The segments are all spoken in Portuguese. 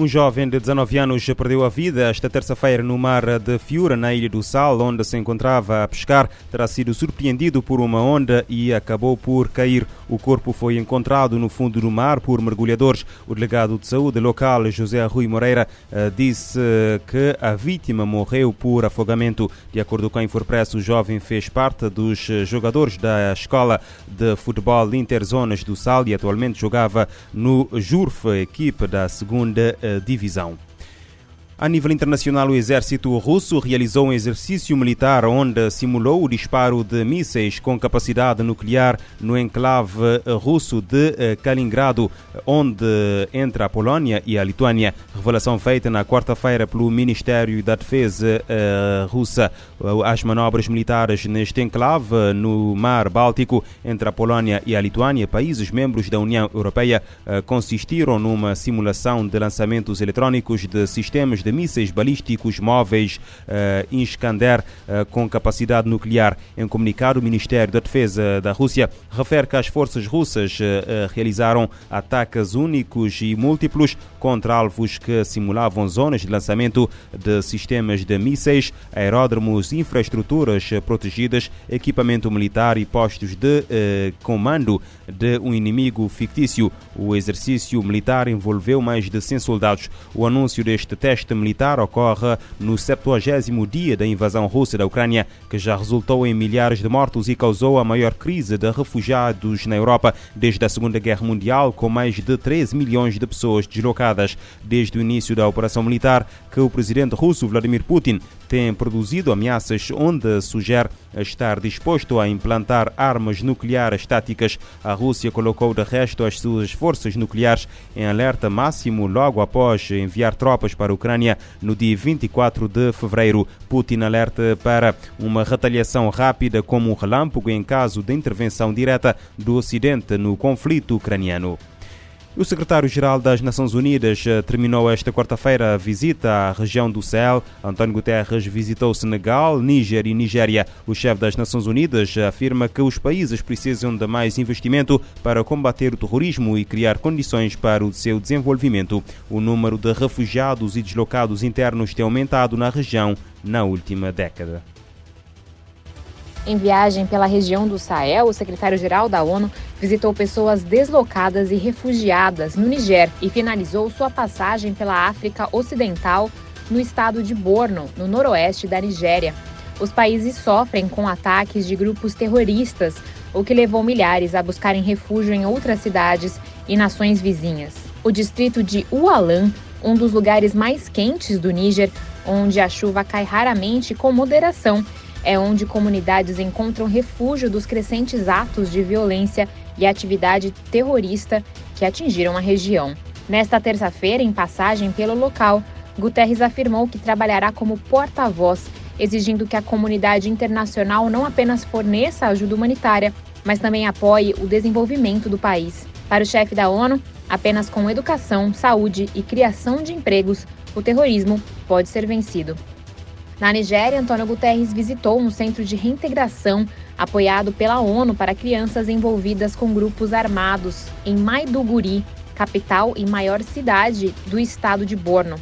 Um jovem de 19 anos perdeu a vida esta terça-feira no mar de Fiura, na Ilha do Sal, onde se encontrava a pescar. Terá sido surpreendido por uma onda e acabou por cair. O corpo foi encontrado no fundo do mar por mergulhadores. O delegado de saúde local, José Rui Moreira, eh, disse que a vítima morreu por afogamento. De acordo com a Infopress, o jovem fez parte dos jogadores da escola de futebol Interzonas do Sal e atualmente jogava no Jurf, equipe da segunda eh, divisão. A nível internacional, o exército russo realizou um exercício militar onde simulou o disparo de mísseis com capacidade nuclear no enclave russo de eh, Kaliningrado, onde entra a Polónia e a Lituânia. Revelação feita na quarta-feira pelo Ministério da Defesa eh, russa. As manobras militares neste enclave no Mar Báltico entre a Polónia e a Lituânia, países membros da União Europeia, eh, consistiram numa simulação de lançamentos eletrônicos de sistemas de de mísseis balísticos móveis uh, Iskander uh, com capacidade nuclear. Em comunicado, o Ministério da Defesa da Rússia refere que as forças russas uh, realizaram ataques únicos e múltiplos contra alvos que simulavam zonas de lançamento de sistemas de mísseis, aeródromos, infraestruturas protegidas, equipamento militar e postos de comando de um inimigo fictício. O exercício militar envolveu mais de 100 soldados. O anúncio deste teste militar ocorre no 70 dia da invasão russa da Ucrânia, que já resultou em milhares de mortos e causou a maior crise de refugiados na Europa desde a Segunda Guerra Mundial, com mais de 13 milhões de pessoas deslocadas. Desde o início da operação militar, que o presidente russo Vladimir Putin tem produzido ameaças onde sugere estar disposto a implantar armas nucleares táticas. A Rússia colocou de resto as suas forças nucleares em alerta máximo logo após enviar tropas para a Ucrânia no dia 24 de fevereiro. Putin alerta para uma retaliação rápida como um relâmpago em caso de intervenção direta do Ocidente no conflito ucraniano. O secretário-geral das Nações Unidas eh, terminou esta quarta-feira a visita à região do Sahel. António Guterres visitou Senegal, Níger e Nigéria. O chefe das Nações Unidas afirma que os países precisam de mais investimento para combater o terrorismo e criar condições para o seu desenvolvimento. O número de refugiados e deslocados internos tem aumentado na região na última década. Em viagem pela região do Sahel, o secretário-geral da ONU visitou pessoas deslocadas e refugiadas no Niger e finalizou sua passagem pela África Ocidental no estado de Borno, no noroeste da Nigéria. Os países sofrem com ataques de grupos terroristas, o que levou milhares a buscarem refúgio em outras cidades e nações vizinhas. O distrito de Ualan, um dos lugares mais quentes do Níger, onde a chuva cai raramente com moderação, é onde comunidades encontram refúgio dos crescentes atos de violência e atividade terrorista que atingiram a região. Nesta terça-feira, em passagem pelo local, Guterres afirmou que trabalhará como porta-voz, exigindo que a comunidade internacional não apenas forneça ajuda humanitária, mas também apoie o desenvolvimento do país. Para o chefe da ONU, apenas com educação, saúde e criação de empregos, o terrorismo pode ser vencido. Na Nigéria, Antônio Guterres visitou um centro de reintegração apoiado pela ONU para crianças envolvidas com grupos armados em Maiduguri, capital e maior cidade do estado de Borno.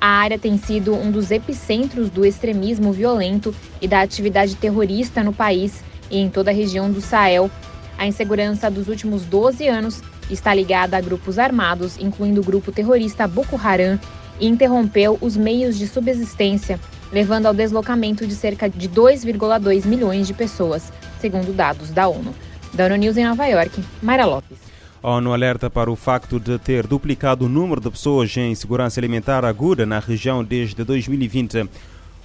A área tem sido um dos epicentros do extremismo violento e da atividade terrorista no país e em toda a região do Sahel. A insegurança dos últimos 12 anos está ligada a grupos armados, incluindo o grupo terrorista Boko Haram, e interrompeu os meios de subsistência levando ao deslocamento de cerca de 2,2 milhões de pessoas, segundo dados da ONU. Da ONU News em Nova York, Mayra Lopes. A ONU alerta para o facto de ter duplicado o número de pessoas em segurança alimentar aguda na região desde 2020.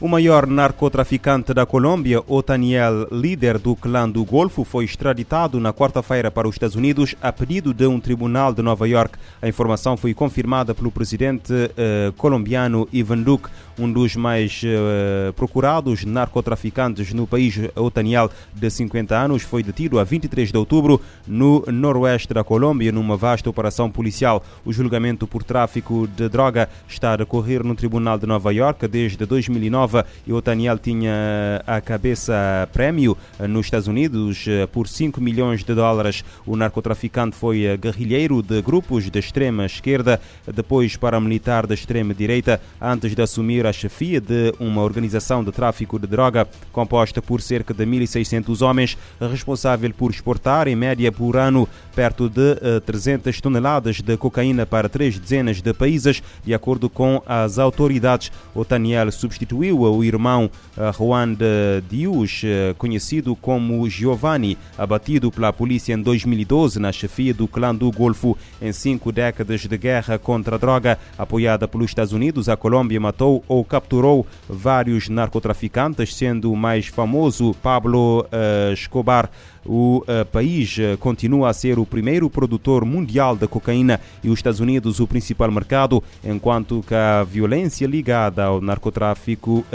O maior narcotraficante da Colômbia, Otaniel, líder do clã do Golfo, foi extraditado na quarta-feira para os Estados Unidos a pedido de um tribunal de Nova York. A informação foi confirmada pelo presidente eh, colombiano Ivan Duque, um dos mais eh, procurados narcotraficantes no país. Otaniel, de 50 anos, foi detido a 23 de outubro no noroeste da Colômbia numa vasta operação policial. O julgamento por tráfico de droga está a decorrer no tribunal de Nova York desde 2009 2019 e Otaniel tinha a cabeça prémio nos Estados Unidos por 5 milhões de dólares. O narcotraficante foi guerrilheiro de grupos de extrema esquerda, depois paramilitar de extrema direita, antes de assumir a chefia de uma organização de tráfico de droga composta por cerca de 1.600 homens, responsável por exportar em média por ano perto de 300 toneladas de cocaína para três dezenas de países, de acordo com as autoridades. Otaniel substituiu o irmão Juan de Dius, conhecido como Giovanni, abatido pela polícia em 2012 na chefia do clã do Golfo. Em cinco décadas de guerra contra a droga, apoiada pelos Estados Unidos, a Colômbia matou ou capturou vários narcotraficantes, sendo o mais famoso Pablo Escobar. O país continua a ser o primeiro produtor mundial de cocaína e os Estados Unidos o principal mercado, enquanto que a violência ligada ao narcotráfico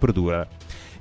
perdura.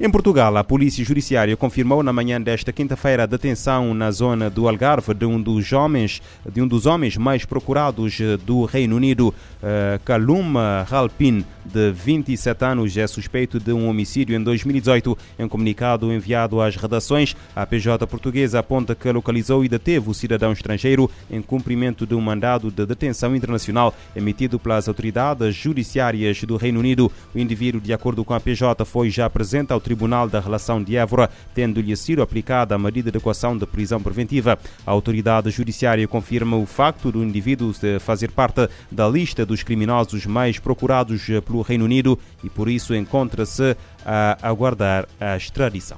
Em Portugal, a Polícia Judiciária confirmou na manhã desta quinta-feira a detenção na zona do Algarve de um dos homens, de um dos homens mais procurados do Reino Unido, uh, Kalum Halpin, de 27 anos, é suspeito de um homicídio em 2018. Em comunicado enviado às redações, a PJ portuguesa aponta que localizou e deteve o cidadão estrangeiro em cumprimento de um mandado de detenção internacional emitido pelas autoridades judiciárias do Reino Unido. O indivíduo, de acordo com a PJ, foi já presente ao Tribunal da Relação de Évora, tendo-lhe sido aplicada a medida de equação de prisão preventiva. A autoridade judiciária confirma o facto do indivíduo fazer parte da lista dos criminosos mais procurados pelo Reino Unido e por isso encontra-se a aguardar a extradição.